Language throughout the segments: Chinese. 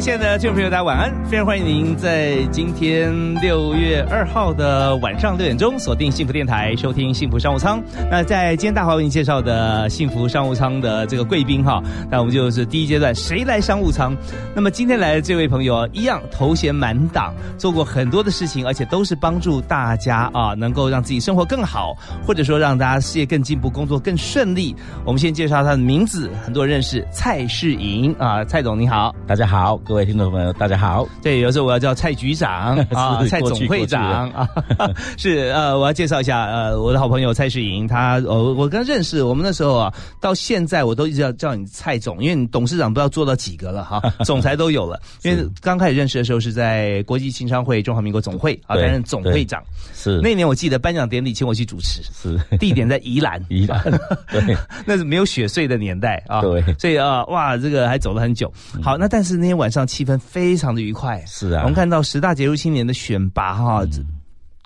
亲爱的听众朋友，大家晚安！非常欢迎您在今天六月二号的晚上六点钟锁定幸福电台，收听幸福商务舱。那在今天大华为您介绍的幸福商务舱的这个贵宾哈，那我们就是第一阶段谁来商务舱？那么今天来的这位朋友一样头衔满档，做过很多的事情，而且都是帮助大家啊，能够让自己生活更好，或者说让大家事业更进步，工作更顺利。我们先介绍他的名字，很多人认识蔡世莹啊，蔡总你好，大家好。各位听众朋友，大家好。对，有时候我要叫蔡局长 啊，蔡总会长啊，是呃，我要介绍一下呃，我的好朋友蔡世莹，他呃，我跟他认识，我们那时候啊，到现在我都一直要叫你蔡总，因为你董事长不知道做到几个了哈，总裁都有了。因为刚开始认识的时候是在国际情商会中华民国总会啊，担任总会长。是。那年我记得颁奖典礼请我去主持，是。地点在宜兰，宜兰对，那是没有雪穗的年代啊，对，所以啊，哇，这个还走了很久。好，那但是那天晚上气氛非常的愉快，是啊，我们看到十大杰出青年的选拔哈，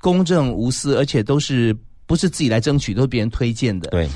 公正无私，而且都是不是自己来争取，都是别人推荐的，对。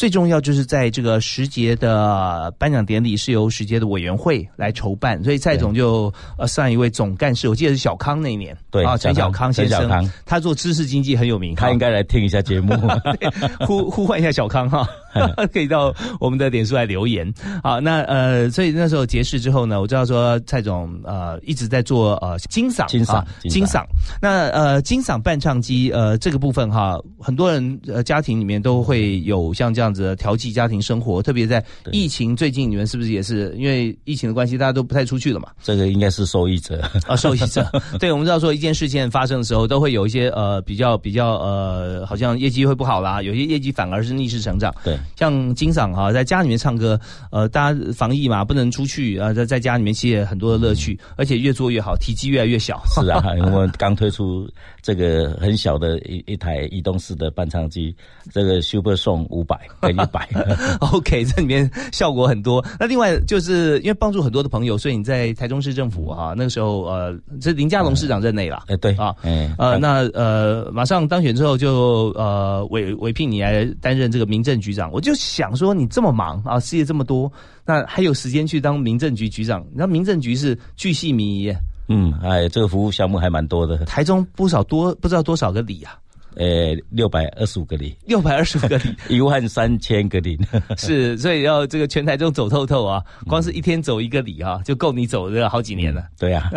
最重要就是在这个时节的颁奖典礼是由时节的委员会来筹办，所以蔡总就呃上一位总干事，我记得是小康那一年，对啊，陈小康先生，他做知识经济很有名，他应该来听一下节目，呼呼唤一下小康哈。可以到我们的脸书来留言。好，那呃，所以那时候结识之后呢，我知道说蔡总呃一直在做呃金嗓，金嗓，金嗓。那呃金嗓伴唱机呃这个部分哈，很多人呃家庭里面都会有像这样子调剂家庭生活，特别在疫情最近，你们是不是也是因为疫情的关系，大家都不太出去了嘛？这个应该是受益者啊，受益者。对，我们知道说一件事件发生的时候，都会有一些呃比较比较呃，好像业绩会不好啦，有些业绩反而是逆势成长。对。像金嗓哈，在家里面唱歌，呃，大家防疫嘛，不能出去啊，在在家里面其实也很多的乐趣，而且越做越好，体积越来越小。是啊，我们刚推出这个很小的一一台移动式的伴唱机，这个 Super Song 五百跟一百。OK，这里面效果很多。那另外就是因为帮助很多的朋友，所以你在台中市政府哈，那个时候呃，这林佳龙市长任内了。哎，对啊，哎，呃，那呃，马上当选之后就呃委委聘你来担任这个民政局长，我就想说你这么忙啊，事业这么多，那还有时间去当民政局局长？你知道民政局是巨细靡遗，嗯，哎，这个服务项目还蛮多的。台中不少多，不知道多少个里啊。呃，六百二十五个里，六百二十五个里，一万三千个里，是，所以要这个全台中走透透啊，光是一天走一个里啊，就够你走这好几年了。对呀，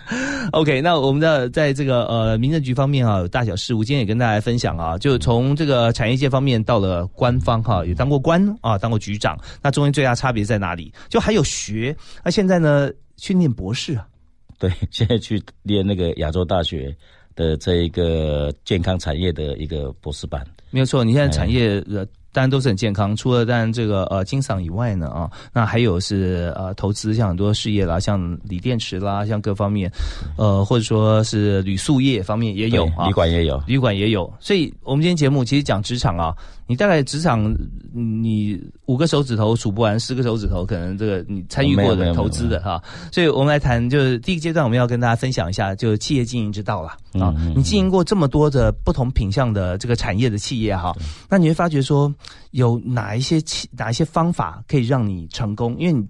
OK，那我们的在这个呃民政局方面啊，有大小事务，今天也跟大家分享啊，就从这个产业界方面到了官方哈，也当过官啊，当过局长，那中间最大差别在哪里？就还有学，那现在呢去念博士啊？对，现在去念那个亚洲大学。的这一个健康产业的一个博士班，没有错。你现在产业呃，当然都是很健康。除了当然这个呃金嗓以外呢啊，那还有是呃投资，像很多事业啦，像锂电池啦，像各方面，呃或者说是铝塑业方面也有啊，旅馆也有，旅馆也有。所以我们今天节目其实讲职场啊。你大概职场，你五个手指头数不完，十个手指头可能这个你参与过的投资的哈，所以我们来谈，就是第一个阶段我们要跟大家分享一下，就是企业经营之道了啊。你经营过这么多的不同品相的这个产业的企业哈，那你会发觉说有哪一些企哪一些方法可以让你成功？因为你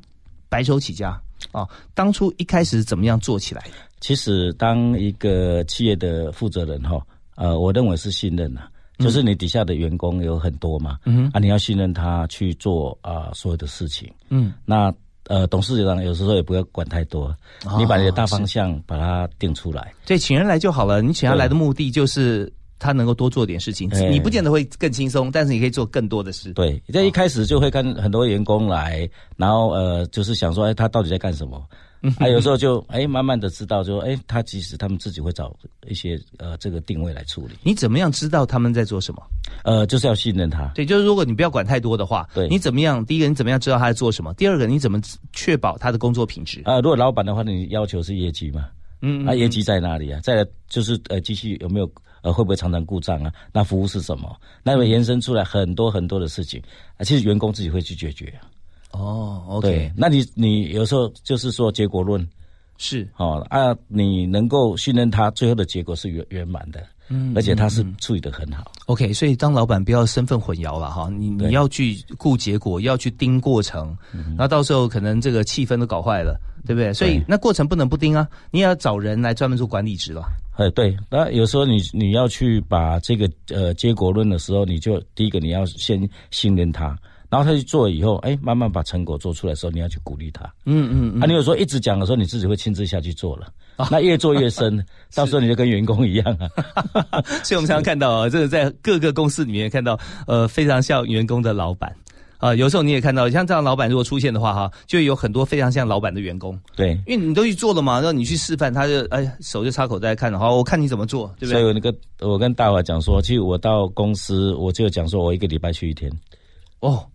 白手起家啊，当初一开始怎么样做起来？其实当一个企业的负责人哈，呃，我认为是信任呐。就是你底下的员工有很多嘛，嗯啊，你要信任他去做啊所有的事情，嗯，那呃董事长有时候也不要管太多，你把你的大方向把它定出来，对，请人来就好了。你请他来的目的就是他能够多做点事情，你不见得会更轻松，但是你可以做更多的事。对，在一开始就会跟很多员工来，然后呃就是想说，哎，他到底在干什么？啊，有时候就哎，慢慢的知道，就哎，他其实他们自己会找一些呃这个定位来处理。你怎么样知道他们在做什么？呃，就是要信任他。对，就是如果你不要管太多的话，对，你怎么样？第一个，你怎么样知道他在做什么？第二个，你怎么确保他的工作品质？啊，如果老板的话，你要求是业绩嘛？嗯，那业绩在哪里啊？再来就是呃，机器有没有呃，会不会常常故障啊？那服务是什么？那会延伸出来很多很多的事情啊。其实员工自己会去解决。哦，OK。对，那你你有时候就是说结果论。是哦啊，你能够信任他，最后的结果是圆圆满的，嗯，而且他是处理的很好。OK，所以当老板不要身份混淆了哈，你你要去顾结果，要去盯过程，然后到时候可能这个气氛都搞坏了，对不对？所以那过程不能不盯啊，你也要找人来专门做管理职了。哎，对，那有时候你你要去把这个呃结果论的时候，你就第一个你要先信任他。然后他去做以后，哎，慢慢把成果做出来的时候，你要去鼓励他。嗯嗯。啊，你有时候一直讲的时候，你自己会亲自下去做了。啊那越做越深，到时候你就跟员工一样啊。所以我们常常看到啊，这个在各个公司里面看到，呃，非常像员工的老板啊。有时候你也看到，像这样老板如果出现的话，哈，就有很多非常像老板的员工。对。因为你都去做了嘛，然后你去示范，他就哎手就插口袋看了，好，我看你怎么做，对不对？所以我那个我跟大华讲说，其实我到公司我就讲说我一个礼拜去一天。哦。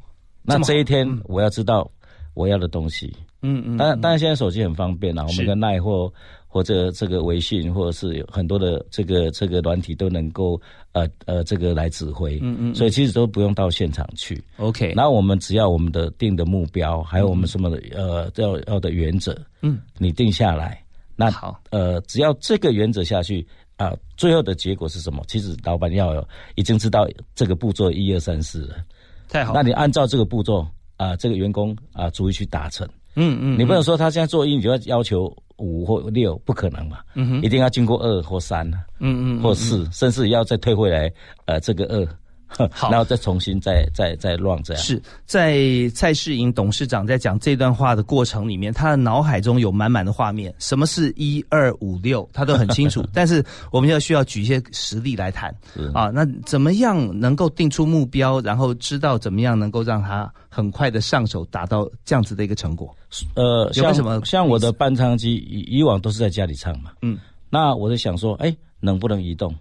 那这一天我要知道我要的东西，嗯嗯，当然当然现在手机很方便啦，我们的耐或或者这个微信或者是有很多的这个这个软体都能够呃呃这个来指挥，嗯嗯，所以其实都不用到现场去，OK。然后我们只要我们的定的目标，还有我们什么的呃要要的原则，嗯，你定下来，那好，呃，只要这个原则下去啊，最后的结果是什么？其实老板要有已经知道这个步骤一二三四了。太好，那你按照这个步骤啊，这个员工啊，逐一去达成。嗯嗯，你不能说他现在做一，你就要要求五或六，不可能嘛。嗯哼，一定要经过二或三嗯嗯，或四，甚至要再退回来，呃，这个二。好，然后再重新再再再乱这样。是在蔡世营董事长在讲这段话的过程里面，他的脑海中有满满的画面，什么是一二五六，他都很清楚。但是我们要需要举一些实例来谈啊。那怎么样能够定出目标，然后知道怎么样能够让他很快的上手，达到这样子的一个成果？呃，像什么？像我的伴唱机以以往都是在家里唱嘛。嗯，那我在想说，哎，能不能移动？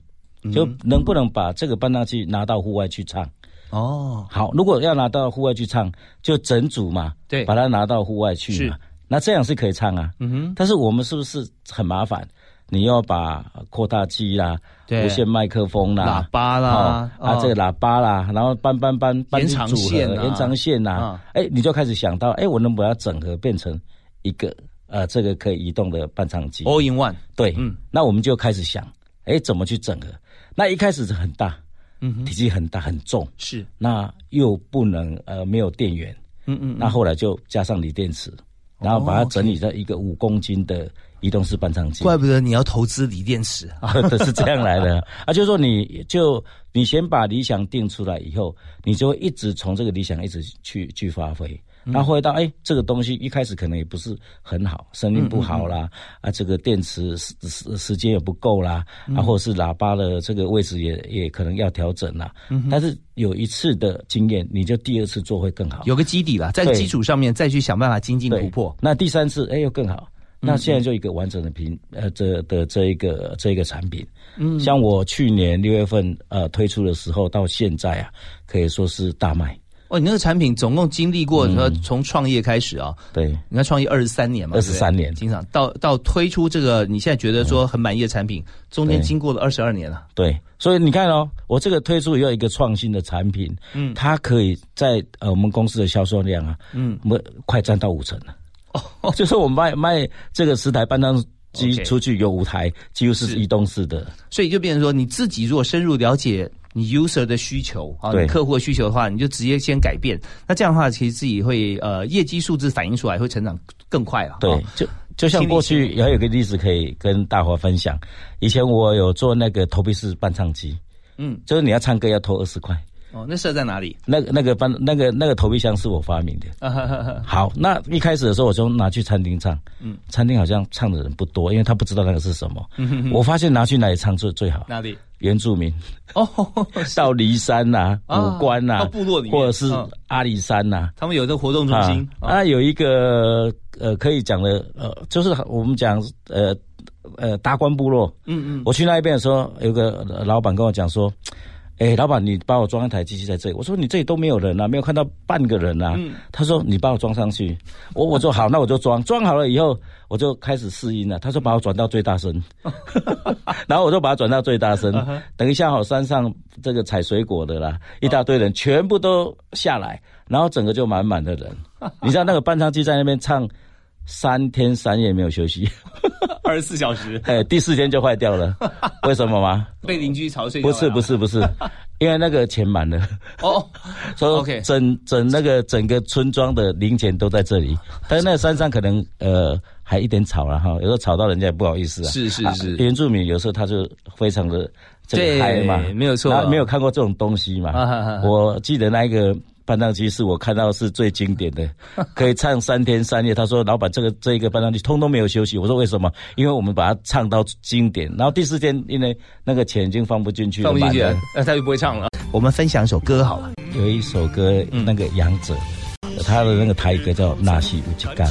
就能不能把这个伴唱器拿到户外去唱？哦，好，如果要拿到户外去唱，就整组嘛，对，把它拿到户外去嘛，那这样是可以唱啊。嗯哼，但是我们是不是很麻烦？你要把扩大机啦、无线麦克风啦、喇叭啦、啊这个喇叭啦，然后搬搬搬搬延长线、延长线呐，哎，你就开始想到，哎，我能不能整合变成一个呃这个可以移动的伴唱机？All in one。对，嗯，那我们就开始想，哎，怎么去整合？那一开始是很大，嗯，体积很大很重，是，那又不能呃没有电源，嗯嗯，那后来就加上锂电池，然后把它整理在一个五公斤的移动式搬仓机。怪不得你要投资锂电池啊，是这样来的。啊，就是说你就你先把理想定出来以后，你就会一直从这个理想一直去去发挥。然后回到哎，这个东西一开始可能也不是很好，声音不好啦，啊，这个电池时时时间也不够啦，啊，或者是喇叭的这个位置也也可能要调整啦。但是有一次的经验，你就第二次做会更好，有个基底了，在基础上面再去想办法精进突破。那第三次哎又更好，那现在就一个完整的品呃这的这一个这一个产品。嗯，像我去年六月份呃推出的时候到现在啊，可以说是大卖。哦，你那个产品总共经历过，说从创业开始啊，对，你看创业二十三年嘛，二十三年，经常到到推出这个，你现在觉得说很满意的产品，中间经过了二十二年了。对，所以你看哦，我这个推出以后一个创新的产品，嗯，它可以在呃我们公司的销售量啊，嗯，我们快占到五成了。哦，就是我们卖卖这个十台半张机出去，有五台几乎是。移动式的，所以就变成说你自己如果深入了解。你 user 的需求啊，你客户的需求的话，你就直接先改变。那这样的话，其实自己会呃业绩数字反映出来，会成长更快了。对，就就像过去也有个例子可以跟大伙分享。以前我有做那个投币式伴唱机，嗯，就是你要唱歌要投二十块。哦，那设在哪里？那那个班那个那个投币箱是我发明的。好，那一开始的时候我就拿去餐厅唱，嗯，餐厅好像唱的人不多，因为他不知道那个是什么。我发现拿去哪里唱最最好？哪里？原住民哦，到骊山呐、武关呐、部落里或者是阿里山呐，他们有个活动中心啊，有一个呃可以讲的呃，就是我们讲呃呃达官部落，嗯嗯，我去那一边的时候，有个老板跟我讲说。哎，老板，你帮我装一台机器在这里。我说你这里都没有人啊，没有看到半个人啊。他说你帮我装上去。我我说好，那我就装。装好了以后，我就开始试音了。他说把我转到最大声，然后我就把它转到最大声。等一下，好山上这个采水果的啦，一大堆人全部都下来，然后整个就满满的人。你知道那个伴唱机在那边唱三天三夜没有休息。二十四小时，哎，第四天就坏掉了，为什么吗？被邻居吵睡。不是不是不是，因为那个钱满了。哦，所以整整那个整个村庄的零钱都在这里，但是那个山上可能呃还一点吵了哈，有时候吵到人家也不好意思啊。是是是，原住民有时候他就非常的这个嗨嘛，没有错，没有看过这种东西嘛。我记得那一个。伴唱机是我看到是最经典的，可以唱三天三夜。他说：“老板，这个这一个伴唱机通通没有休息。”我说：“为什么？因为我们把它唱到经典。然后第四天，因为那个钱已经放不进去了，放不进去，那他就不会唱了。我们分享一首歌好了，有一首歌，那个杨者，他的那个台歌叫《纳西乌吉干》。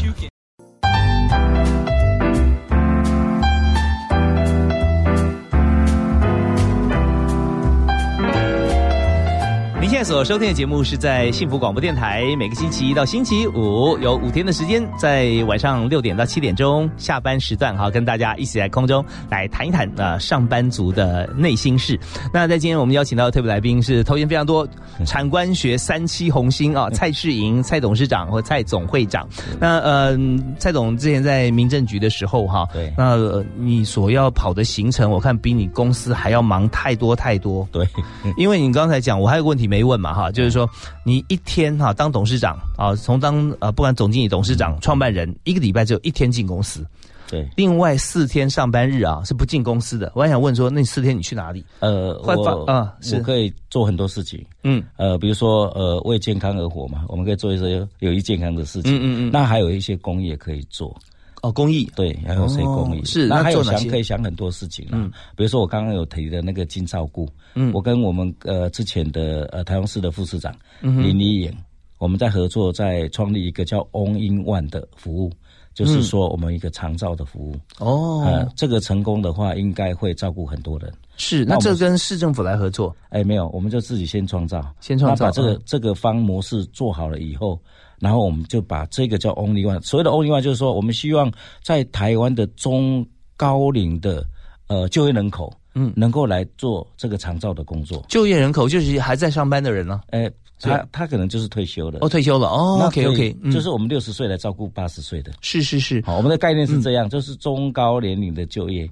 所收听的节目是在幸福广播电台，每个星期一到星期五有五天的时间，在晚上六点到七点钟下班时段，哈，跟大家一起在空中来谈一谈啊上班族的内心事。那在今天我们邀请到的特别来宾是头衔非常多，产官学三期红星啊，蔡世莹蔡董事长或蔡总会长。那呃，蔡总之前在民政局的时候哈，对，那你所要跑的行程，我看比你公司还要忙太多太多。对，因为你刚才讲，我还有个问题没问。问嘛哈，就是说你一天哈当董事长啊，从当呃不管总经理、董事长、创办人，一个礼拜只有一天进公司，对，另外四天上班日啊是不进公司的。我还想问说，那四天你去哪里？呃，我啊，我可以做很多事情，嗯，呃，比如说呃为健康而活嘛，我们可以做一些有益健康的事情，嗯嗯嗯，那还有一些公益可以做。哦，公益对，还有谁公益？是，那还有想可以想很多事情嗯。比如说我刚刚有提的那个金照顾，嗯，我跟我们呃之前的呃台中市的副市长林丽颖，我们在合作，在创立一个叫 On In One 的服务，就是说我们一个长照的服务。哦，呃，这个成功的话，应该会照顾很多人。是，那这跟市政府来合作？哎，没有，我们就自己先创造，先创造，把这个这个方模式做好了以后。然后我们就把这个叫 Only One，所谓的 Only One 就是说，我们希望在台湾的中高龄的呃就业人口，嗯，能够来做这个长照的工作。就业人口就是还在上班的人呢？哎，他他可能就是退休了。哦，退休了哦。OK OK，就是我们六十岁来照顾八十岁的。是是是。好，我们的概念是这样，就是中高年龄的就业，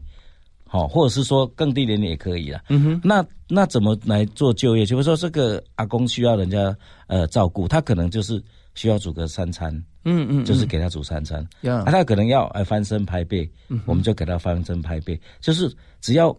好，或者是说更低年龄也可以了。嗯哼。那那怎么来做就业？比如说这个阿公需要人家呃照顾，他可能就是。需要煮个三餐，嗯嗯，就是给他煮三餐。啊，他可能要哎翻身拍背，我们就给他翻身拍背。就是只要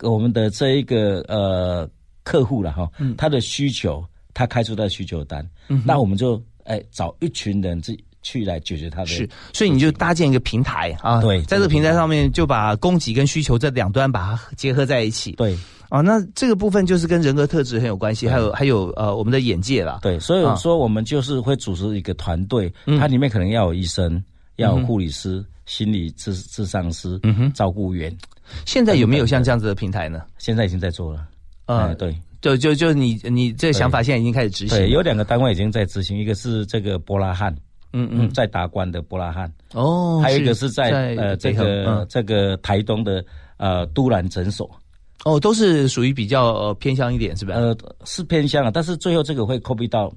我们的这一个呃客户了哈，他的需求，他开出他的需求单，那我们就哎找一群人去去来解决他的。是，所以你就搭建一个平台啊，对，在这个平台上面就把供给跟需求这两端把它结合在一起。对。啊，那这个部分就是跟人格特质很有关系，还有还有呃我们的眼界啦。对，所以说我们就是会组织一个团队，它里面可能要有医生，要有护理师、心理智智商师、嗯哼，照顾员。现在有没有像这样子的平台呢？现在已经在做了。嗯，对，就就就你你这个想法现在已经开始执行。对，有两个单位已经在执行，一个是这个波拉汉，嗯嗯，在达官的波拉汉。哦，还有一个是在呃这个这个台东的呃都兰诊所。哦，都是属于比较呃偏向一点，是不是？呃，是偏向啊，但是最后这个会 copy 到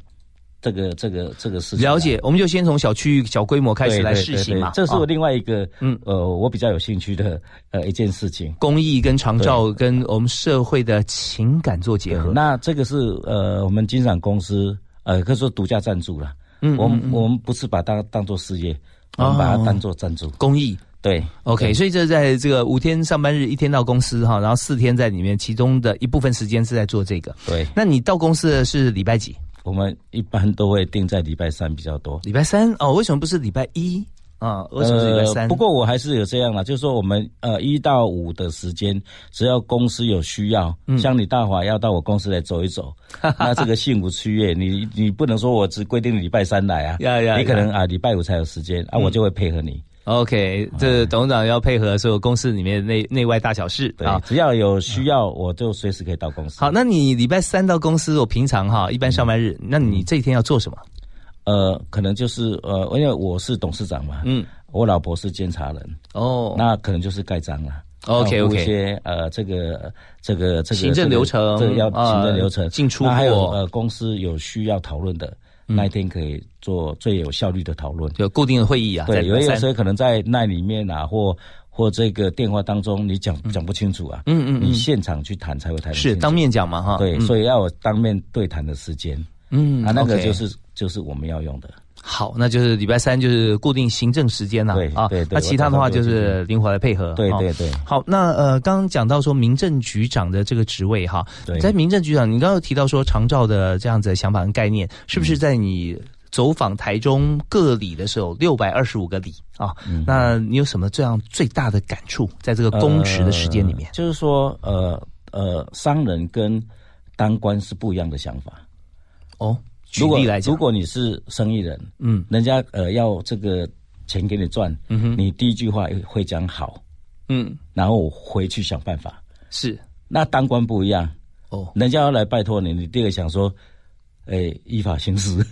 这个这个这个事情。了解，我们就先从小区域、小规模开始来试行嘛。这是我另外一个，嗯，呃，我比较有兴趣的呃一件事情。公益跟长照跟我们社会的情感做结合。那这个是呃我们金赏公司呃可以说独家赞助了。嗯，我们我们不是把它当做事业，我们把它当做赞助公益。对，OK，所以这在这个五天上班日，一天到公司哈，然后四天在里面，其中的一部分时间是在做这个。对，那你到公司的是礼拜几？我们一般都会定在礼拜三比较多。礼拜三哦，为什么不是礼拜一？啊，为什么是礼拜三？不过我还是有这样啦，就是说我们呃一到五的时间，只要公司有需要，像你大华要到我公司来走一走，那这个幸福区月，你你不能说我只规定礼拜三来啊，你可能啊礼拜五才有时间啊，我就会配合你。OK，这董事长要配合所有公司里面内内外大小事。啊，只要有需要，我就随时可以到公司。好，那你礼拜三到公司，我平常哈一般上班日，那你这一天要做什么？呃，可能就是呃，因为我是董事长嘛，嗯，我老婆是监察人，哦，那可能就是盖章了。OK OK，一些呃，这个这个这个行政流程，这个要行政流程。进出还有呃，公司有需要讨论的那一天可以做最有效率的讨论，就固定的会议啊。对，有有时候可能在那里面啊，或或这个电话当中你讲讲不清楚啊，嗯嗯，你现场去谈才会谈是当面讲嘛哈。对，所以要有当面对谈的时间，嗯，啊，那个就是就是我们要用的。好，那就是礼拜三就是固定行政时间了啊。对对，那其他的话就是灵活来配合。对对对。好，那呃，刚刚讲到说民政局长的这个职位哈，在民政局长，你刚刚提到说长照的这样子的想法跟概念，是不是在你走访台中各里的时候，六百二十五个里啊？那你有什么这样最大的感触，在这个公职的时间里面？就是说，呃呃，商人跟当官是不一样的想法哦。如果如果你是生意人，嗯，人家呃要这个钱给你赚，嗯哼，你第一句话会讲好，嗯，然后我回去想办法，是。那当官不一样。哦，人家要来拜托你，你第二个想说，哎，依法行事，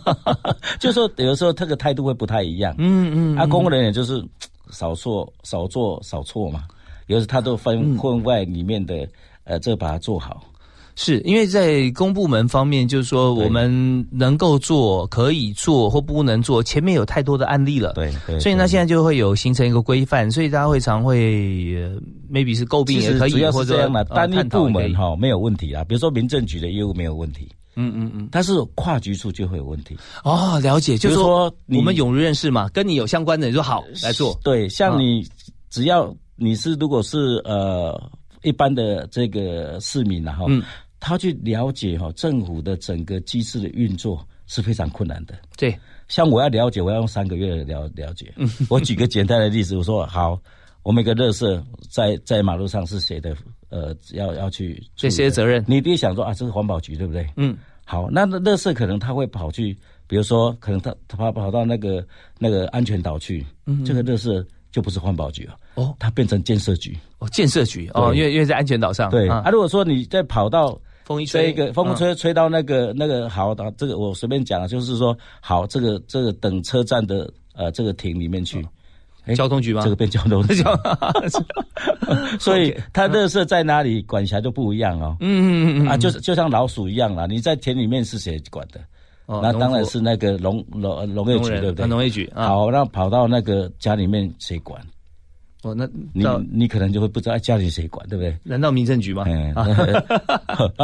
就说有的时候这个态度会不太一样，嗯嗯，啊，公务人员就是少做少做少错嘛，有时他都分分外里面的，呃，这把它做好。是因为在公部门方面，就是说我们能够做、可以做或不能做，前面有太多的案例了。对，所以呢，现在就会有形成一个规范，所以大家会常会 maybe 是诟病也可以，主要是这样的单一部门哈没有问题啊，比如说民政局的业务没有问题。嗯嗯嗯，但是跨局处就会有问题。哦，了解，就是说我们永如认识嘛，跟你有相关的，你说好来做。对，像你只要你是如果是呃一般的这个市民然后。他去了解哈政府的整个机制的运作是非常困难的。对，像我要了解，我要用三个月了了解。我举个简单的例子，我说好，我们一个乐色在在马路上是谁的？呃，要要去这些责任，你别想说啊，这是环保局对不对？嗯，好，那乐色可能他会跑去，比如说可能他他跑跑到那个那个安全岛去，嗯，这个乐色就不是环保局了。哦，它变成建设局。哦，建设局哦，因为因为在安全岛上。对啊，如果说你在跑到风一吹，一个风吹吹到那个那个好的，这个我随便讲，就是说好，这个这个等车站的呃这个亭里面去，交通局吗？这个变交通局，所以它乐色在哪里管辖就不一样哦。嗯嗯嗯啊，就是就像老鼠一样啦，你在田里面是谁管的？哦，那当然是那个农农农业局对不对？农业局好，那跑到那个家里面谁管？哦，那你你可能就会不知道家里谁管，对不对？难道民政局吗？啊，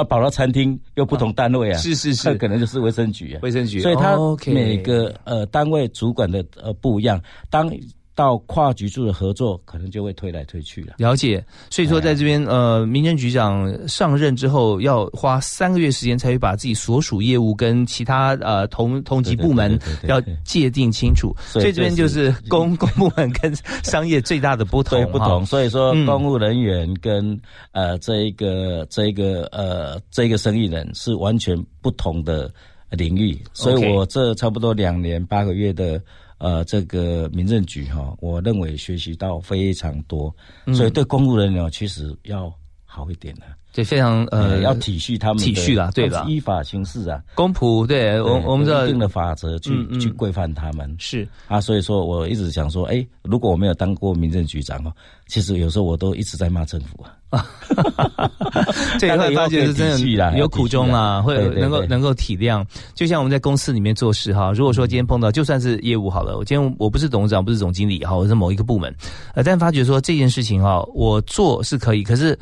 跑到餐厅又不同单位啊，是 是是，可能就是卫生局啊，卫生局。所以他每个呃单位主管的呃不一样，当。到跨局处的合作，可能就会推来推去了。了解，所以说在这边，呃，民政局长上任之后，要花三个月时间，才会把自己所属业务跟其他呃同同级部门要界定清楚。所以这边就是公 公部门跟商业最大的不同。不同，所以说公务人员跟呃这一个这一个呃这一个生意人是完全不同的领域。所以我这差不多两年八个月的。呃，这个民政局哈，我认为学习到非常多，所以对公务人员其实要好一点的，对，非常呃，要体恤他们，体恤啦，对的，依法行事啊，公仆，对我我们这定的法则去去规范他们，是。啊，所以说我一直想说，哎，如果我没有当过民政局长哦，其实有时候我都一直在骂政府啊。啊，这一块发觉是真的有苦衷啊，会能够能够体谅。就像我们在公司里面做事哈，如果说今天碰到就算是业务好了，我今天我不是董事长，不是总经理哈，我是某一个部门，呃，但发觉说这件事情哈，我做是可以，可是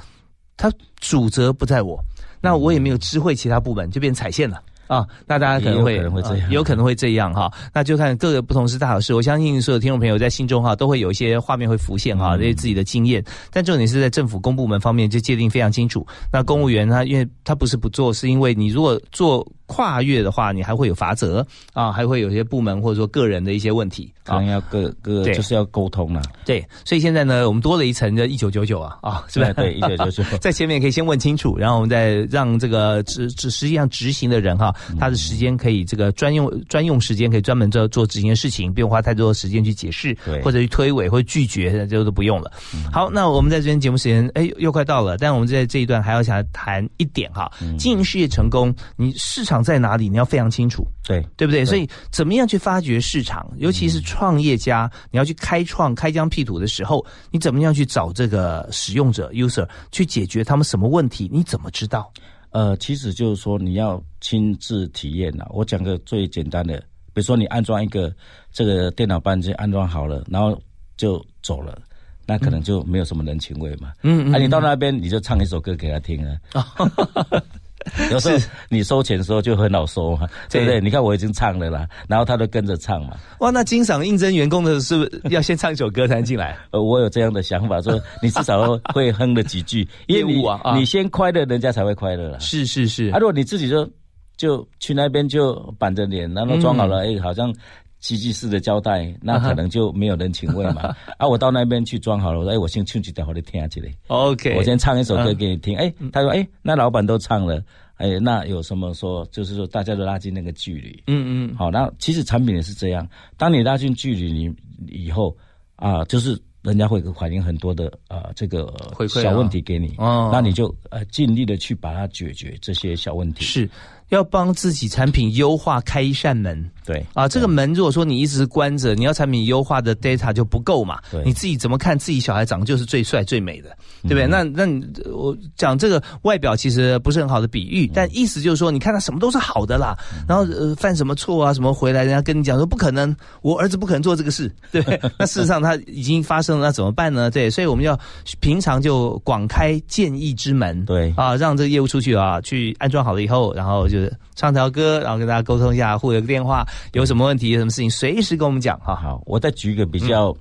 他主责不在我，那我也没有知会其他部门，就变踩线了。啊，那大家可能会可能会这样，有可能会这样哈。那就看各个不同是大小事。我相信所有听众朋友在心中哈都会有一些画面会浮现哈，这些自己的经验。但重点是在政府公部门方面就界定非常清楚。那公务员他因为他不是不做，是因为你如果做。跨越的话，你还会有罚则啊，还会有些部门或者说个人的一些问题，可能要各各就是要沟通了。对，所以现在呢，我们多了一层的一九九九啊啊，是不是？对，一九九九，在前面可以先问清楚，然后我们再让这个执执实际上执行的人哈，他的时间可以这个专用专用时间可以专门做做执行的事情，不用花太多的时间去解释，或者去推诿或者拒绝，这都不用了。好，那我们在这边节目时间哎又快到了，但我们在这一段还要想谈一点哈，经营事业成功，你市场在哪里？你要非常清楚，对对不对？所以怎么样去发掘市场？尤其是创业家，你要去开创、开疆辟土的时候，你怎么样去找这个使用者 user 去解决他们什么问题？你怎么知道？呃，其实就是说你要亲自体验呐。我讲个最简单的，比如说你安装一个这个电脑班机，安装好了，然后就走了，那可能就没有什么人情味嘛。嗯嗯。啊，你到那边你就唱一首歌给他听啊。有时候你收钱的时候就很好收嘛，对不对？你看我已经唱了啦，然后他都跟着唱嘛。哇，那经常应征员工的是不是要先唱一首歌才进来？呃，我有这样的想法，说 你至少会哼了几句，业务啊，你先快乐，人家才会快乐了。是是是。啊，如果你自己就就去那边就板着脸，然后装好了，哎，好像奇迹式的交代，那可能就没有人情味嘛。啊，我到那边去装好了，我说哎，我先唱几条，我你听下去嘞。OK，我先唱一首歌给你听。哎，他说哎，那老板都唱了。哎，那有什么说？就是说，大家都拉近那个距离。嗯嗯。好，那其实产品也是这样。当你拉近距离，你以后啊，就是人家会反映很多的啊，这个小问题给你。哦。那你就呃尽力的去把它解决这些小问题。是。要帮自己产品优化开一扇门，对啊，这个门如果说你一直关着，你要产品优化的 data 就不够嘛。对，你自己怎么看自己小孩长得就是最帅最美的，对不对？那那我讲这个外表其实不是很好的比喻，但意思就是说，你看他什么都是好的啦，然后呃犯什么错啊什么回来，人家跟你讲说不可能，我儿子不可能做这个事，对。那事实上他已经发生了，那怎么办呢？对，所以我们要平常就广开建议之门，对啊，让这个业务出去啊，去安装好了以后，然后就。唱条歌，然后跟大家沟通一下，互留个电话，有什么问题、有什么事情，随时跟我们讲哈。好，我再举一个比较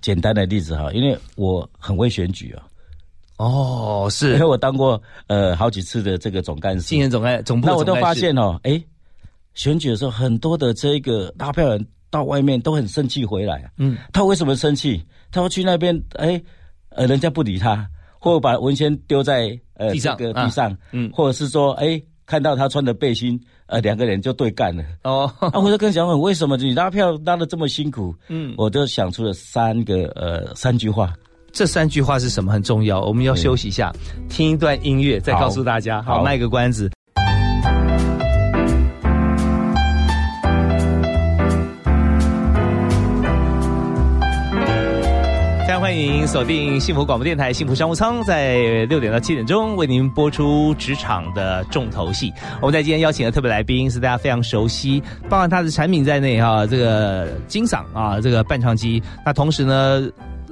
简单的例子哈，因为我很会选举啊。哦，是，因为我当过呃好几次的这个总干事，竞选总干总部，那我都发现哦，哎，选举的时候很多的这个拉票人到外面都很生气回来啊。嗯，他为什么生气？他会去那边，哎，呃，人家不理他，或者把文宣丢在呃这个地上，嗯，或者是说，哎。看到他穿的背心，呃，两个人就对干了。哦，啊，我就跟小粉为什么你拉票拉的这么辛苦？嗯，我就想出了三个呃三句话。这三句话是什么？很重要。我们要休息一下，听一段音乐，再告诉大家。好，卖个关子。欢迎锁定幸福广播电台幸福商务舱，在六点到七点钟为您播出职场的重头戏。我们在今天邀请的特别来宾是大家非常熟悉，包含他的产品在内哈，这个金嗓啊，这个伴唱机。那同时呢，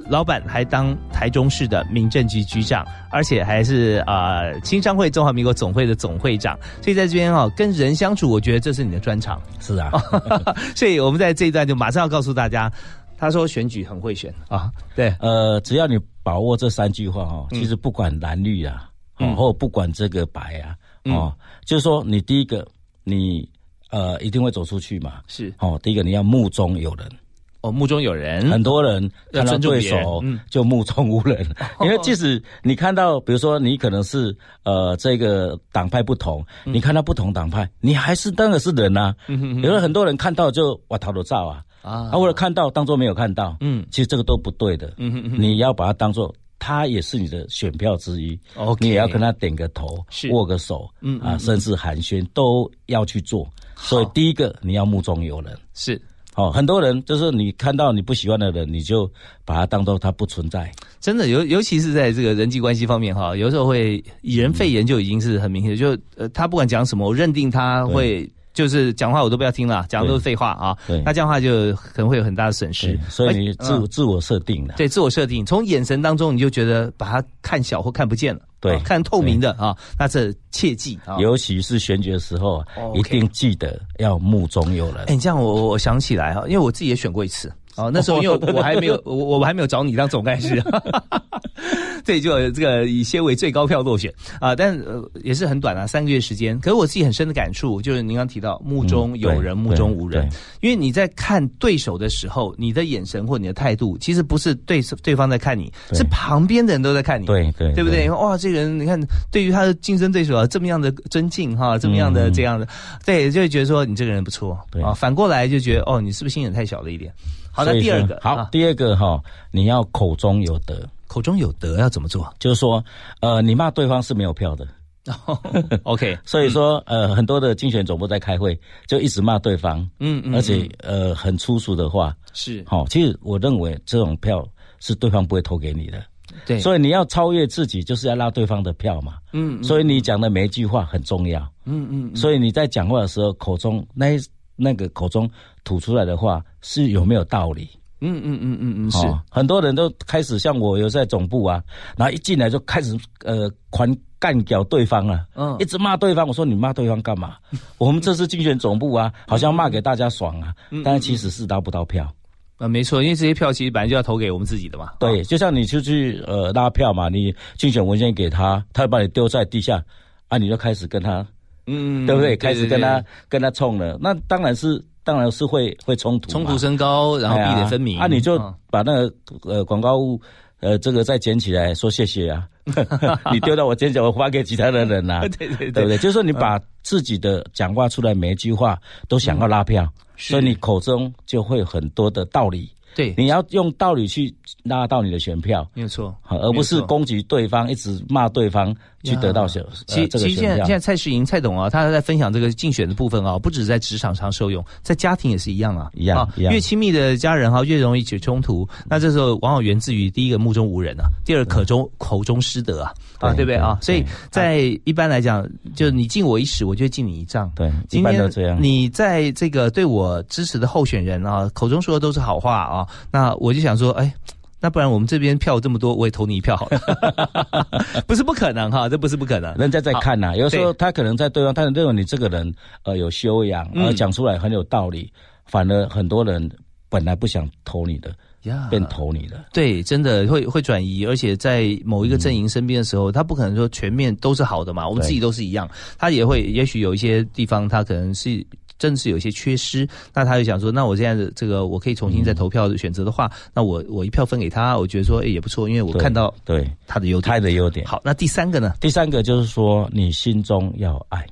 老板还当台中市的民政局局长，而且还是啊青商会中华民国总会的总会长。所以在这边哈，跟人相处，我觉得这是你的专长。是啊，所以我们在这一段就马上要告诉大家。他说选举很会选啊，对，呃，只要你把握这三句话哈，其实不管蓝绿啊，或不管这个白啊，哦，就是说你第一个，你呃一定会走出去嘛，是，哦，第一个你要目中有人，哦，目中有人，很多人看到对手就目中无人，因为即使你看到，比如说你可能是呃这个党派不同，你看到不同党派，你还是当然是人呐，有了很多人看到就哇头都照啊。啊，或者看到当做没有看到，嗯，其实这个都不对的，嗯嗯嗯，你要把它当做他也是你的选票之一。你也要跟他点个头，是。握个手，嗯啊，甚至寒暄都要去做。所以第一个你要目中有人，是，哦，很多人就是你看到你不喜欢的人，你就把他当做他不存在。真的，尤尤其是在这个人际关系方面哈，有时候会以人废言就已经是很明显，就呃，他不管讲什么，我认定他会。就是讲话我都不要听了，讲的都是废话啊。对，那这样话就可能会有很大的损失。所以你自自我设定了。对，自我设定，从眼神当中你就觉得把它看小或看不见了。对，看透明的啊，那这切记啊，尤其是选举的时候啊，一定记得要目中有人。哎，这样我我想起来哈，因为我自己也选过一次。哦，那时候因为我还没有 我我还没有找你当总干事，对就这个以先为最高票落选啊，但呃也是很短啊，三个月时间。可是我自己很深的感触就是您刚提到目中有人，目中无人，因为你在看对手的时候，你的眼神或你的态度，其实不是对对方在看你，是旁边的人都在看你，对对，对不对？哇，这个人你看，对于他的竞争对手啊，这么样的尊敬哈，这么样的这样的，对，就会觉得说你这个人不错啊。反过来就觉得哦，你是不是心眼太小了一点？好，那第二个好，第二个哈，你要口中有德，口中有德要怎么做？就是说，呃，你骂对方是没有票的。OK，所以说，呃，很多的竞选总部在开会，就一直骂对方，嗯嗯，而且呃，很粗俗的话是。好，其实我认为这种票是对方不会投给你的。对，所以你要超越自己，就是要拉对方的票嘛。嗯，所以你讲的每一句话很重要。嗯嗯，所以你在讲话的时候，口中那那个口中吐出来的话是有没有道理？嗯嗯嗯嗯嗯，是很多人都开始像我有在总部啊，然后一进来就开始呃狂干掉对方啊，嗯，一直骂对方。我说你骂对方干嘛？我们这次竞选总部啊，好像骂给大家爽啊，但是其实是拉不到票啊，没错，因为这些票其实本来就要投给我们自己的嘛。对，就像你出去呃拉票嘛，你竞选文件给他，他把你丢在地下啊，你就开始跟他。嗯，对不对？开始跟他跟他冲了，那当然是当然是会会冲突，冲突升高，然后壁垒分明。啊，你就把那个呃广告物呃这个再捡起来说谢谢啊，你丢到我肩角，我发给其他的人 呐，对对对。不对？就是说你把自己的讲话出来每一句话都想要拉票，所以你口中就会很多的道理。对，你要用道理去拉到你的选票，没有错，而不是攻击对方，一直骂对方去得到选。其实，其实现在现在蔡世莹蔡董啊，他在分享这个竞选的部分啊，不止在职场上受用，在家庭也是一样啊，一样啊。越亲密的家人哈，越容易起冲突。那这时候往往源自于第一个目中无人啊，第二口中口中失德啊，啊，对不对啊？所以在一般来讲，就你敬我一尺，我就敬你一丈。对，一般都这样。你在这个对我支持的候选人啊，口中说的都是好话啊。那我就想说，哎，那不然我们这边票这么多，我也投你一票好了。不是不可能哈，这不是不可能。人家在看呐，有时候他可能在对方，他认为你这个人呃有修养，而讲出来很有道理，反而很多人本来不想投你的，变投你了。对，真的会会转移，而且在某一个阵营身边的时候，他不可能说全面都是好的嘛。我们自己都是一样，他也会，也许有一些地方他可能是。真是有些缺失，那他就想说，那我现在的这个我可以重新再投票选择的话，那我我一票分给他，我觉得说哎也不错，因为我看到对他的优他的优点。好，那第三个呢？第三个就是说你心中要爱，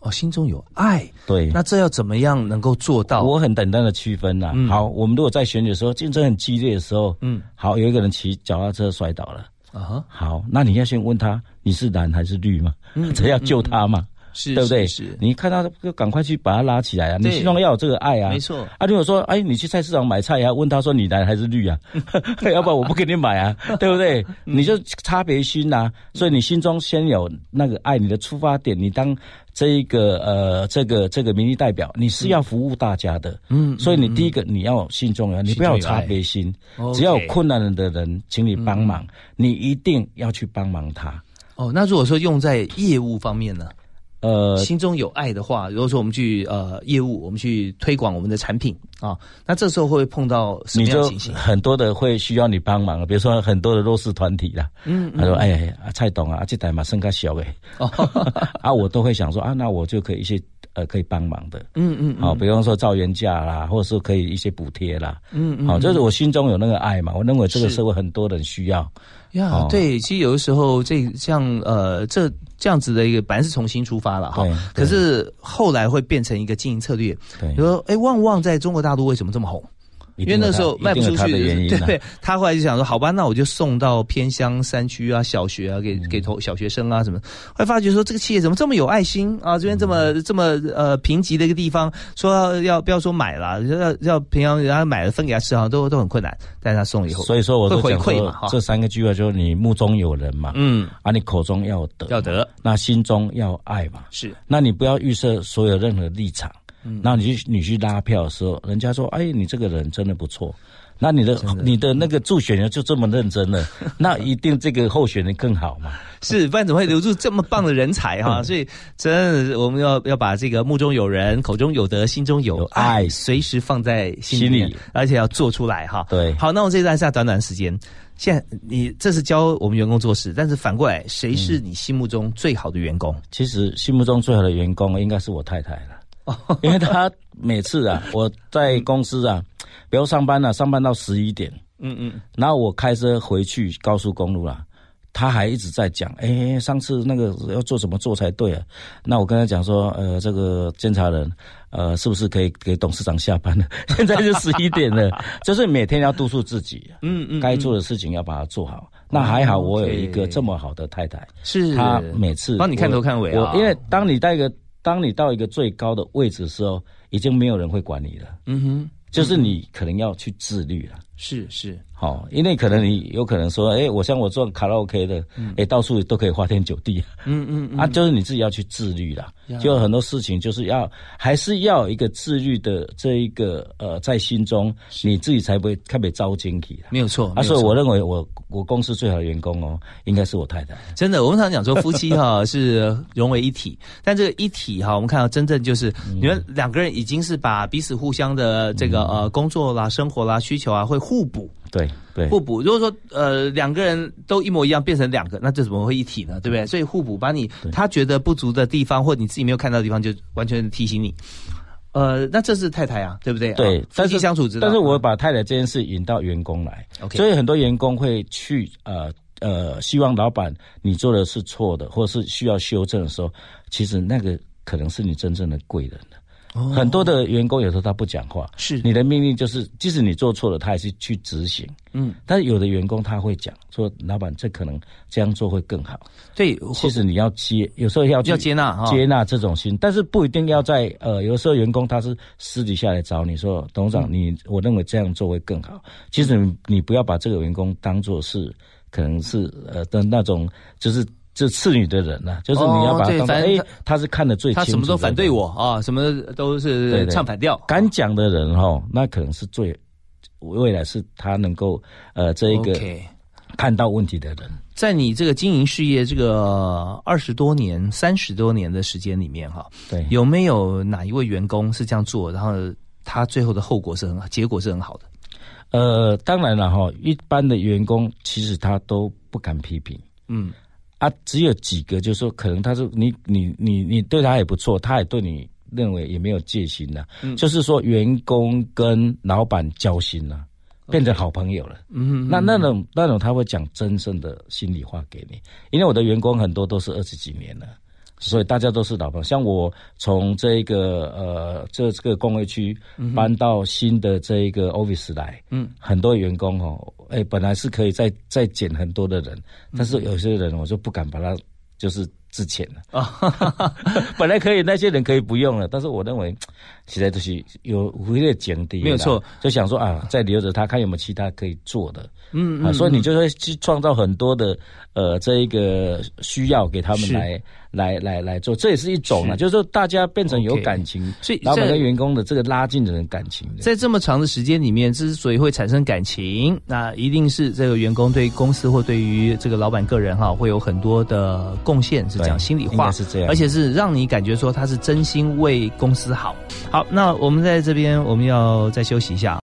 哦，心中有爱，对，那这要怎么样能够做到？我很简单的区分呐。好，我们如果在选举的时候竞争很激烈的时候，嗯，好，有一个人骑脚踏车摔倒了，啊哈，好，那你要先问他你是蓝还是绿吗？嗯，这要救他嘛。是，对不对？是，你看到就赶快去把他拉起来啊！你心中要有这个爱啊！没错。啊，如果说，哎，你去菜市场买菜呀，问他说你蓝还是绿啊？要不然我不给你买啊，对不对？你就差别心呐。所以你心中先有那个爱，你的出发点，你当这一个呃，这个这个民意代表，你是要服务大家的。嗯。所以你第一个你要心中有，你不要有差别心。只要有困难的人，请你帮忙，你一定要去帮忙他。哦，那如果说用在业务方面呢？呃，心中有爱的话，如果说我们去呃业务，我们去推广我们的产品啊，那这时候会碰到什么样情形？很多的会需要你帮忙，比如说很多的弱势团体啦，嗯，他说哎呀，蔡董啊，这台马生个小诶，啊，我都会想说啊，那我就可以一些呃可以帮忙的，嗯嗯，好，比方说造原价啦，或者是可以一些补贴啦，嗯嗯，好，就是我心中有那个爱嘛，我认为这个社会很多人需要。呀，对，其实有的时候这像呃这这样子的一个本来是重新出发了哈，可是后来会变成一个经营策略。对，比如说，哎，旺旺在中国大陆为什么这么红？因为那时候卖不出去，对 对，他后来就想说，好吧，那我就送到偏乡山区啊、小学啊，给给头小学生啊什么。后来发觉说，这个企业怎么这么有爱心啊？这边这么这么呃贫瘠的一个地方，说要不要说买了，要要平常人家买了分给他吃好像，都都很困难。但是他送以后，所以说我会回馈嘛。这三个句话就是你目中有人嘛，嗯，啊，你口中要得要得，那心中要爱嘛，是。那你不要预设所有任何立场。那你去你去拉票的时候，人家说，哎，你这个人真的不错。那你的你的那个助选人就这么认真了，那一定这个候选人更好嘛？是，不然怎么会留住这么棒的人才哈？所以真的我们要要把这个目中有人、口中有德、心中有爱，随时放在心里，而且要做出来哈。对，好，那我这段下短短时间，现在你这是教我们员工做事，但是反过来，谁是你心目中最好的员工？其实心目中最好的员工应该是我太太了，因为他每次啊，我在公司啊。不要上班了，上班到十一点。嗯嗯，然后我开车回去高速公路了，他还一直在讲，哎，上次那个要做什么做才对啊？那我跟他讲说，呃，这个监察人，呃，是不是可以给董事长下班了？现在就十一点了，就是每天要督促自己，嗯嗯，该做的事情要把它做好。那还好，我有一个这么好的太太，是她每次帮你看头看尾啊。因为当你带一个，当你到一个最高的位置的时候，已经没有人会管你了。嗯哼。就是你可能要去自律了，是是，好，因为可能你有可能说，哎，我像我做卡拉 OK 的，哎，到处都可以花天酒地，嗯嗯，嗯啊，就是你自己要去自律啦，就很多事情就是要还是要一个自律的这一个呃，在心中你自己才不会特别遭惊体没有错，啊，所以我认为我我公司最好的员工哦，应该是我太太。真的，我们常讲说夫妻哈是融为一体，但这个一体哈，我们看到真正就是你们两个人已经是把彼此互相的这个。呃，工作啦、生活啦、需求啊，会互补。对对，互补。如果说呃两个人都一模一样，变成两个，那这怎么会一体呢？对不对？所以互补，把你他觉得不足的地方，或你自己没有看到的地方，就完全提醒你。呃，那这是太太啊，对不对？对，夫妻相处之道。但是我把太太这件事引到员工来，OK。所以很多员工会去呃呃，希望老板你做的是错的，或者是需要修正的时候，其实那个可能是你真正的贵人了。很多的员工有时候他不讲话，是你的命令就是，即使你做错了，他也是去执行。嗯，但是有的员工他会讲说，老板这可能这样做会更好。对，其实你要接，有时候要要接纳接纳这种心，但是不一定要在呃，有的时候员工他是私底下来找你说，董事长，你我认为这样做会更好。其实你你不要把这个员工当做是可能是呃的那种就是。是次女的人呢，就是你要把他当哎，他是看得最清楚，他什么都反对我啊，什么都是唱反调。敢讲的人哈，那可能是最未来是他能够呃这一个看到问题的人。在你这个经营事业这个二十多年、三十多年的时间里面哈，对，有没有哪一位员工是这样做，然后他最后的后果是很好，结果是很好的？呃，当然了哈，一般的员工其实他都不敢批评，嗯。啊，只有几个，就是说，可能他是你你你你对他也不错，他也对你认为也没有戒心了，就是说员工跟老板交心了，变成好朋友了。嗯，那那种那种他会讲真正的心里话给你，因为我的员工很多都是二十几年了。所以大家都是老朋友，像我从这个呃这这个工业区搬到新的这一个 office 来，嗯，很多员工哦，哎，本来是可以再再减很多的人，但是有些人我就不敢把他就是自遣了。啊，本来可以那些人可以不用了，但是我认为现在都是有为了减低，没有错，就想说啊，再留着他，看有没有其他可以做的，嗯啊，所以你就会去创造很多的呃这一个需要给他们来。来来来做，这也是一种啊，就是说大家变成有感情，所以老板跟员工的这个拉近的人感情，在这么长的时间里面，之所以会产生感情，那一定是这个员工对公司或对于这个老板个人哈，会有很多的贡献，是讲心里话，是这样，而且是让你感觉说他是真心为公司好。好，那我们在这边我们要再休息一下。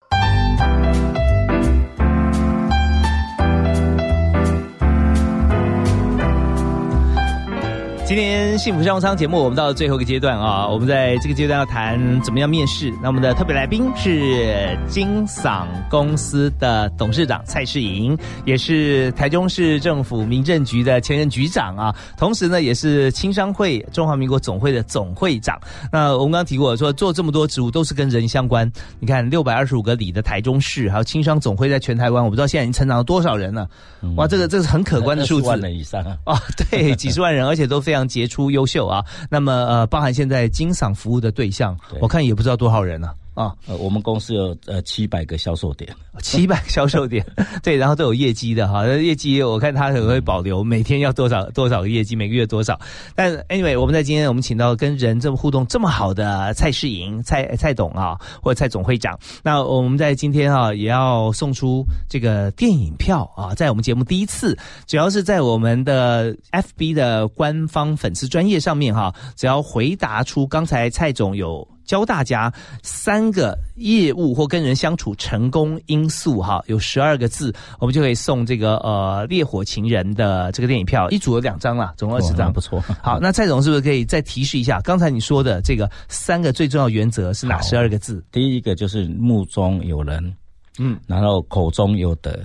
今天幸福商务舱节目，我们到了最后一个阶段啊！我们在这个阶段要谈怎么样面试。那我们的特别来宾是金嗓公司的董事长蔡世莹，也是台中市政府民政局的前任局长啊，同时呢也是青商会中华民国总会的总会长。那我们刚刚提过说，做这么多职务都是跟人相关。你看六百二十五个里的台中市，还有青商总会在全台湾，我不知道现在已经成长了多少人了。哇，这个这是很可观的数字，万人以上啊！对，几十万人，而且都非常。杰出优秀啊！那么呃，包含现在金嗓服务的对象，我看也不知道多少人呢。啊。呃，我们公司有呃七百个销售点，七百个销售点，对，然后都有业绩的哈。业绩我看他可能会保留每天要多少多少个业绩，每个月多少。但 anyway，我们在今天我们请到跟人这么互动这么好的蔡世莹蔡蔡董啊，或者蔡总会长。那我们在今天啊，也要送出这个电影票啊，在我们节目第一次，只要是在我们的 FB 的官方粉丝专业上面哈，只要回答出刚才蔡总有。教大家三个业务或跟人相处成功因素哈，有十二个字，我们就可以送这个呃《烈火情人》的这个电影票，一组有两张啦，总共二十张，不错。好，那蔡总是不是可以再提示一下，刚才你说的这个三个最重要原则是哪十二个字？第一个就是目中有人，嗯，然后口中有德，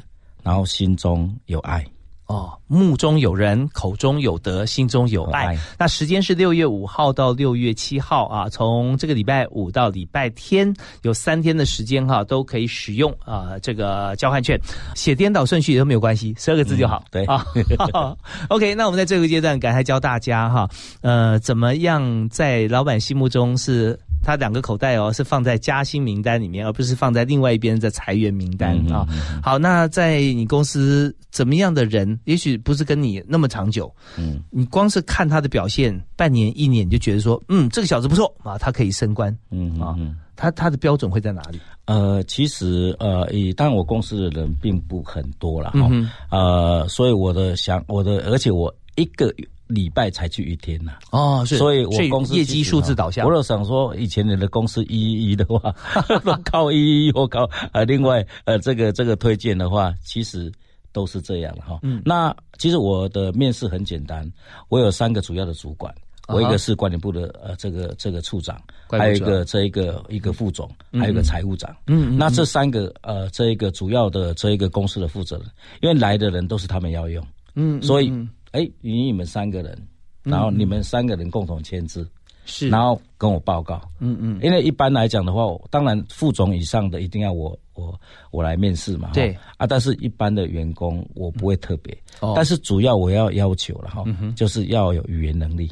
然后心中有爱。哦，目中有人，口中有德，心中有爱。那时间是六月五号到六月七号啊，从这个礼拜五到礼拜天有三天的时间哈，都可以使用啊这个交换券。写颠倒顺序都没有关系，十二个字就好。对啊，OK。那我们在这个阶段，赶快教大家哈，呃，怎么样在老板心目中是。他两个口袋哦，是放在加薪名单里面，而不是放在另外一边的裁员名单啊。好，那在你公司怎么样的人，也许不是跟你那么长久，嗯，你光是看他的表现，半年一年你就觉得说，嗯，这个小子不错啊，他可以升官，嗯啊，他他的标准会在哪里？呃，其实呃，以但我公司的人并不很多了哈，呃，所以我的想我的，而且我一个。礼拜才去一天呐，哦，所以我公司业绩数字导向。我就想说，以前你的公司一一一的话，靠一一或靠呃，另外呃，这个这个推荐的话，其实都是这样哈。嗯，那其实我的面试很简单，我有三个主要的主管，我一个是管理部的呃这个这个处长，还有一个这一个一个副总，还有一个财务长。嗯，那这三个呃这一个主要的这一个公司的负责人，因为来的人都是他们要用，嗯，所以。哎，以你们三个人，然后你们三个人共同签字，是，然后跟我报告，嗯嗯，因为一般来讲的话，当然副总以上的一定要我我我来面试嘛，对，啊，但是一般的员工我不会特别，但是主要我要要求了哈，就是要有语言能力，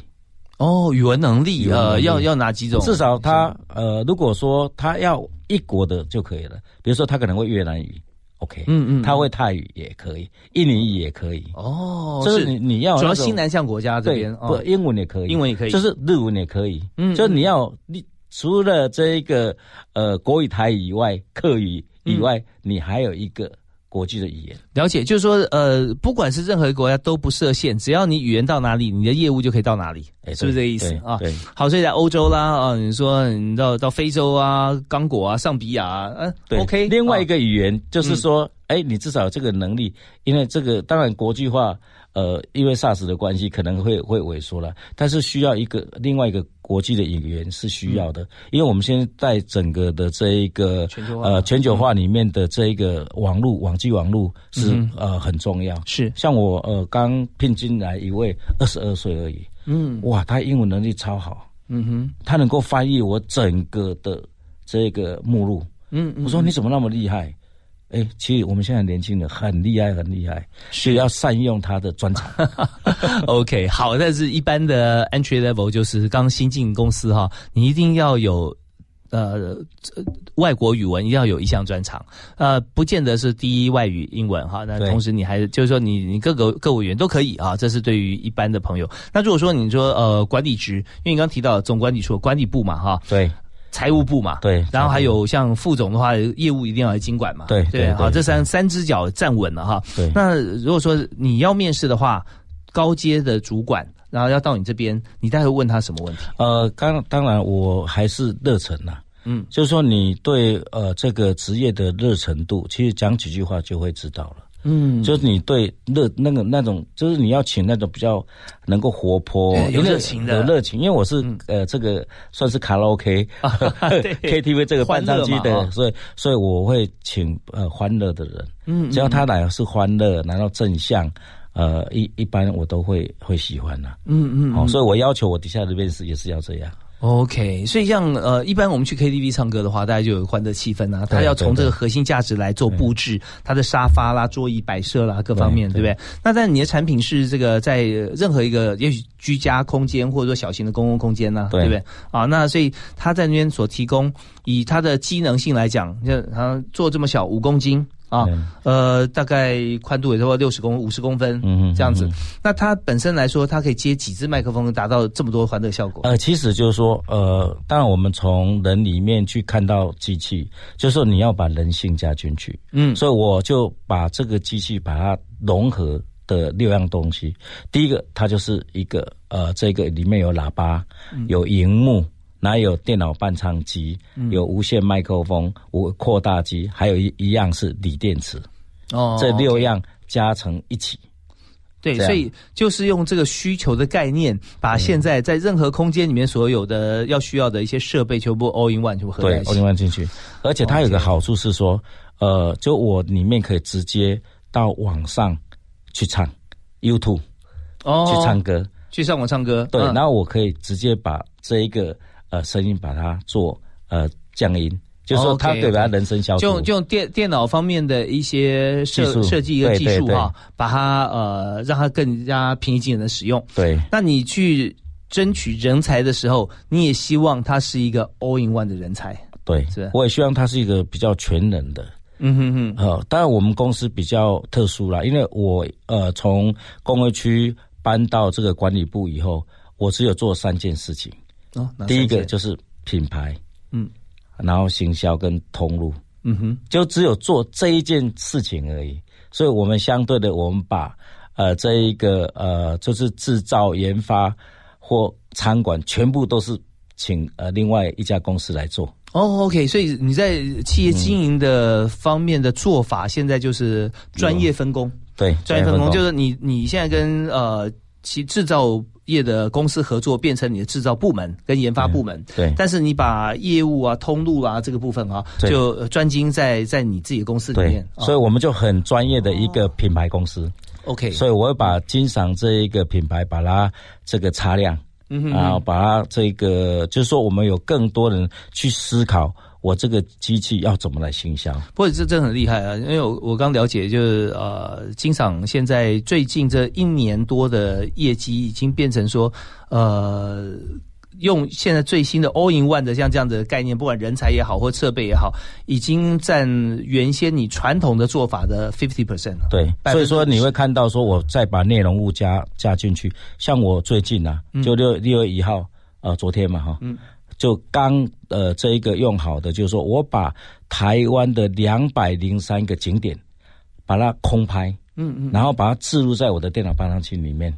哦，语文能力，呃，要要哪几种？至少他呃，如果说他要一国的就可以了，比如说他可能会越南语。OK，嗯嗯，他会泰语也可以，印尼语也可以。哦，就是你你要主要新南向国家这边，不，英文也可以，英文也可以，就是日文也可以。嗯，就是你要你除了这一个呃国语台以外，客语以外，你还有一个。国际的语言了解，就是说，呃，不管是任何一个国家都不设限，只要你语言到哪里，你的业务就可以到哪里，是不是这个意思啊？对，好，所以在欧洲啦，啊，你说你到到非洲啊，刚果啊，上比亚啊，嗯，OK。另外一个语言就是说，哎，你至少有这个能力，因为这个当然国际化。呃，因为 SARS 的关系，可能会会萎缩了，但是需要一个另外一个国际的语言是需要的，因为我们现在在整个的这一个呃全球化里面的这一个网络网际网络是呃很重要。是。像我呃刚聘进来一位二十二岁而已，嗯，哇，他英文能力超好，嗯哼，他能够翻译我整个的这个目录，嗯，我说你怎么那么厉害？哎，其实我们现在年轻人很厉害，很厉害，需要善用他的专长。OK，好，但是一般的 entry level 就是刚新进公司哈，你一定要有呃外国语文，一定要有一项专长，呃，不见得是第一外语英文哈。那同时你还就是说你你各个各位语言都可以啊，这是对于一般的朋友。那如果说你说呃管理职，因为你刚提到总管理处管理部嘛哈，对。财务部嘛，对，然后还有像副总的话，业务一定要来经管嘛，对对，好，这三三只脚站稳了哈。对，那如果说你要面试的话，高阶的主管，然后要到你这边，你待会问他什么问题？呃，刚当然我还是热忱呐，嗯，就是说你对呃这个职业的热程度，其实讲几句话就会知道了。嗯，就是你对热那个那种，就是你要请那种比较能够活泼、有热情的、有热情。因为我是呃，这个算是卡拉 OK、KTV 这个伴唱机的，所以所以我会请呃欢乐的人。嗯，只要他来是欢乐，然后正向，呃，一一般我都会会喜欢的。嗯嗯，好，所以我要求我底下的面试也是要这样。OK，所以像呃，一般我们去 KTV 唱歌的话，大家就有欢乐气氛啊。他要从这个核心价值来做布置，他的沙发啦、桌椅摆设啦各方面，对不对？那但你的产品是这个在任何一个也许居家空间或者说小型的公共空间呢，对不对？啊，那所以他在那边所提供，以它的机能性来讲，就它做这么小五公斤。啊，呃，大概宽度也差不多六十公五十公分，嗯，这样子。那它本身来说，它可以接几支麦克风，达到这么多欢乐效果？呃，其实就是说，呃，当然我们从人里面去看到机器，就是说你要把人性加进去，嗯，所以我就把这个机器把它融合的六样东西。第一个，它就是一个呃，这个里面有喇叭，有荧幕。哪有电脑伴唱机？有无线麦克风、无扩大机，还有一一样是锂电池。哦，这六样加成一起。对，所以就是用这个需求的概念，把现在在任何空间里面所有的要需要的一些设备全部 all in one 就合在一起。all in one 进去，而且它有个好处是说，呃，就我里面可以直接到网上去唱 YouTube，哦，去唱歌，去上网唱歌。对，然后我可以直接把这一个。呃，声音把它做呃降音，就是说它对它人声消除，就就用电电脑方面的一些设设计一个技术哈，把它呃让它更加平易近人的使用。对，那你去争取人才的时候，你也希望他是一个 all in one 的人才。对，是，我也希望他是一个比较全能的。嗯哼哼。呃，当然我们公司比较特殊啦，因为我呃从工业区搬到这个管理部以后，我只有做三件事情。哦，第一个就是品牌，嗯，然后行销跟通路，嗯哼，就只有做这一件事情而已。所以，我们相对的，我们把呃这一个呃就是制造、研发或餐馆，全部都是请呃另外一家公司来做。哦，OK，所以你在企业经营的方面的做法，现在就是专业分工。对，专业分工就是你你现在跟呃其制造。业的公司合作变成你的制造部门跟研发部门，对。但是你把业务啊、通路啊这个部分啊，就专精在在你自己的公司里面。所以我们就很专业的一个品牌公司。OK。所以我会把金赏这一个品牌把它这个擦亮，嗯然后把它这个就是说我们有更多人去思考。我这个机器要怎么来行销？不过这真很厉害啊！因为我我刚了解，就是呃，金赏现在最近这一年多的业绩已经变成说，呃，用现在最新的 All in One 的像这样的概念，不管人才也好或设备也好，已经占原先你传统的做法的 fifty percent 了。对，所以说你会看到说，我再把内容物加加进去，像我最近啊，就六六月一号，呃，昨天嘛，哈。就刚呃这一个用好的，就是说我把台湾的两百零三个景点，把它空拍，嗯嗯，然后把它置入在我的电脑播放器里面，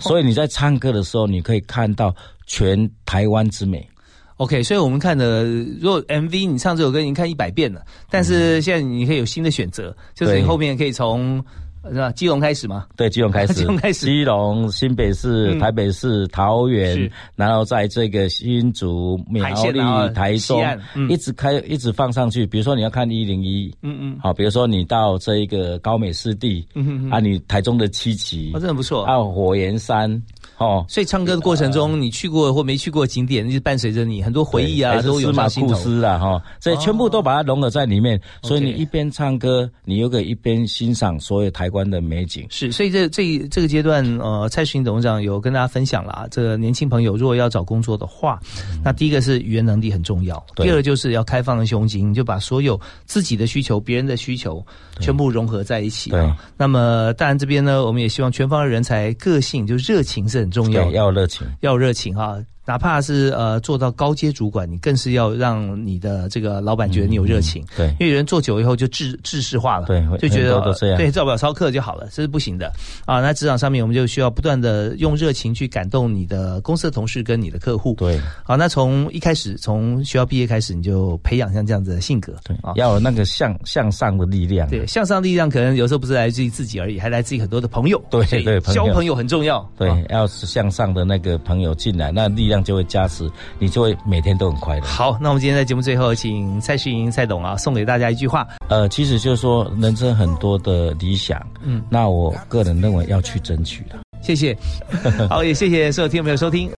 所以你在唱歌的时候，你可以看到全台湾之美。OK，所以我们看的如果 MV 你唱这首歌已经看一百遍了，但是现在你可以有新的选择，就是你后面可以从。是吧？基隆开始吗？对，基隆开始。基隆开始。基隆、新北市、台北市、桃园，然后在这个新竹、苗栗、台中，一直开，一直放上去。比如说你要看一零一，嗯嗯，好，比如说你到这一个高美湿地，嗯嗯，啊，你台中的七旗，哦，真的不错。还有火焰山。哦，所以唱歌的过程中，你去过或没去过景点，就伴随着你很多回忆啊，都有马故事啊，哈，所以全部都把它融合在里面。所以你一边唱歌，你又可以一边欣赏所有台湾的美景。是，所以这这这个阶段，呃，蔡世英董事长有跟大家分享了，这个年轻朋友如果要找工作的话，那第一个是语言能力很重要，第二就是要开放的胸襟，就把所有自己的需求、别人的需求全部融合在一起。对，那么当然这边呢，我们也希望全方位人才个性就热情是。很重要，要热情，要热情哈。哪怕是呃做到高阶主管，你更是要让你的这个老板觉得你有热情。对，因为人做久以后就制制式化了，对，就觉得对照表操课就好了，这是不行的啊。那职场上面，我们就需要不断的用热情去感动你的公司的同事跟你的客户。对，好，那从一开始从学校毕业开始，你就培养像这样子的性格，对啊，要有那个向向上的力量。对，向上力量可能有时候不是来自于自己而已，还来自于很多的朋友。对对，交朋友很重要。对，要是向上的那个朋友进来，那力量就会加持。你就会每天都很快乐。好，那我们今天在节目最后，请蔡世英蔡董啊，送给大家一句话。呃，其实就是说，人生很多的理想，嗯，那我个人认为要去争取的。谢谢，好，也谢谢所有听众朋友收听。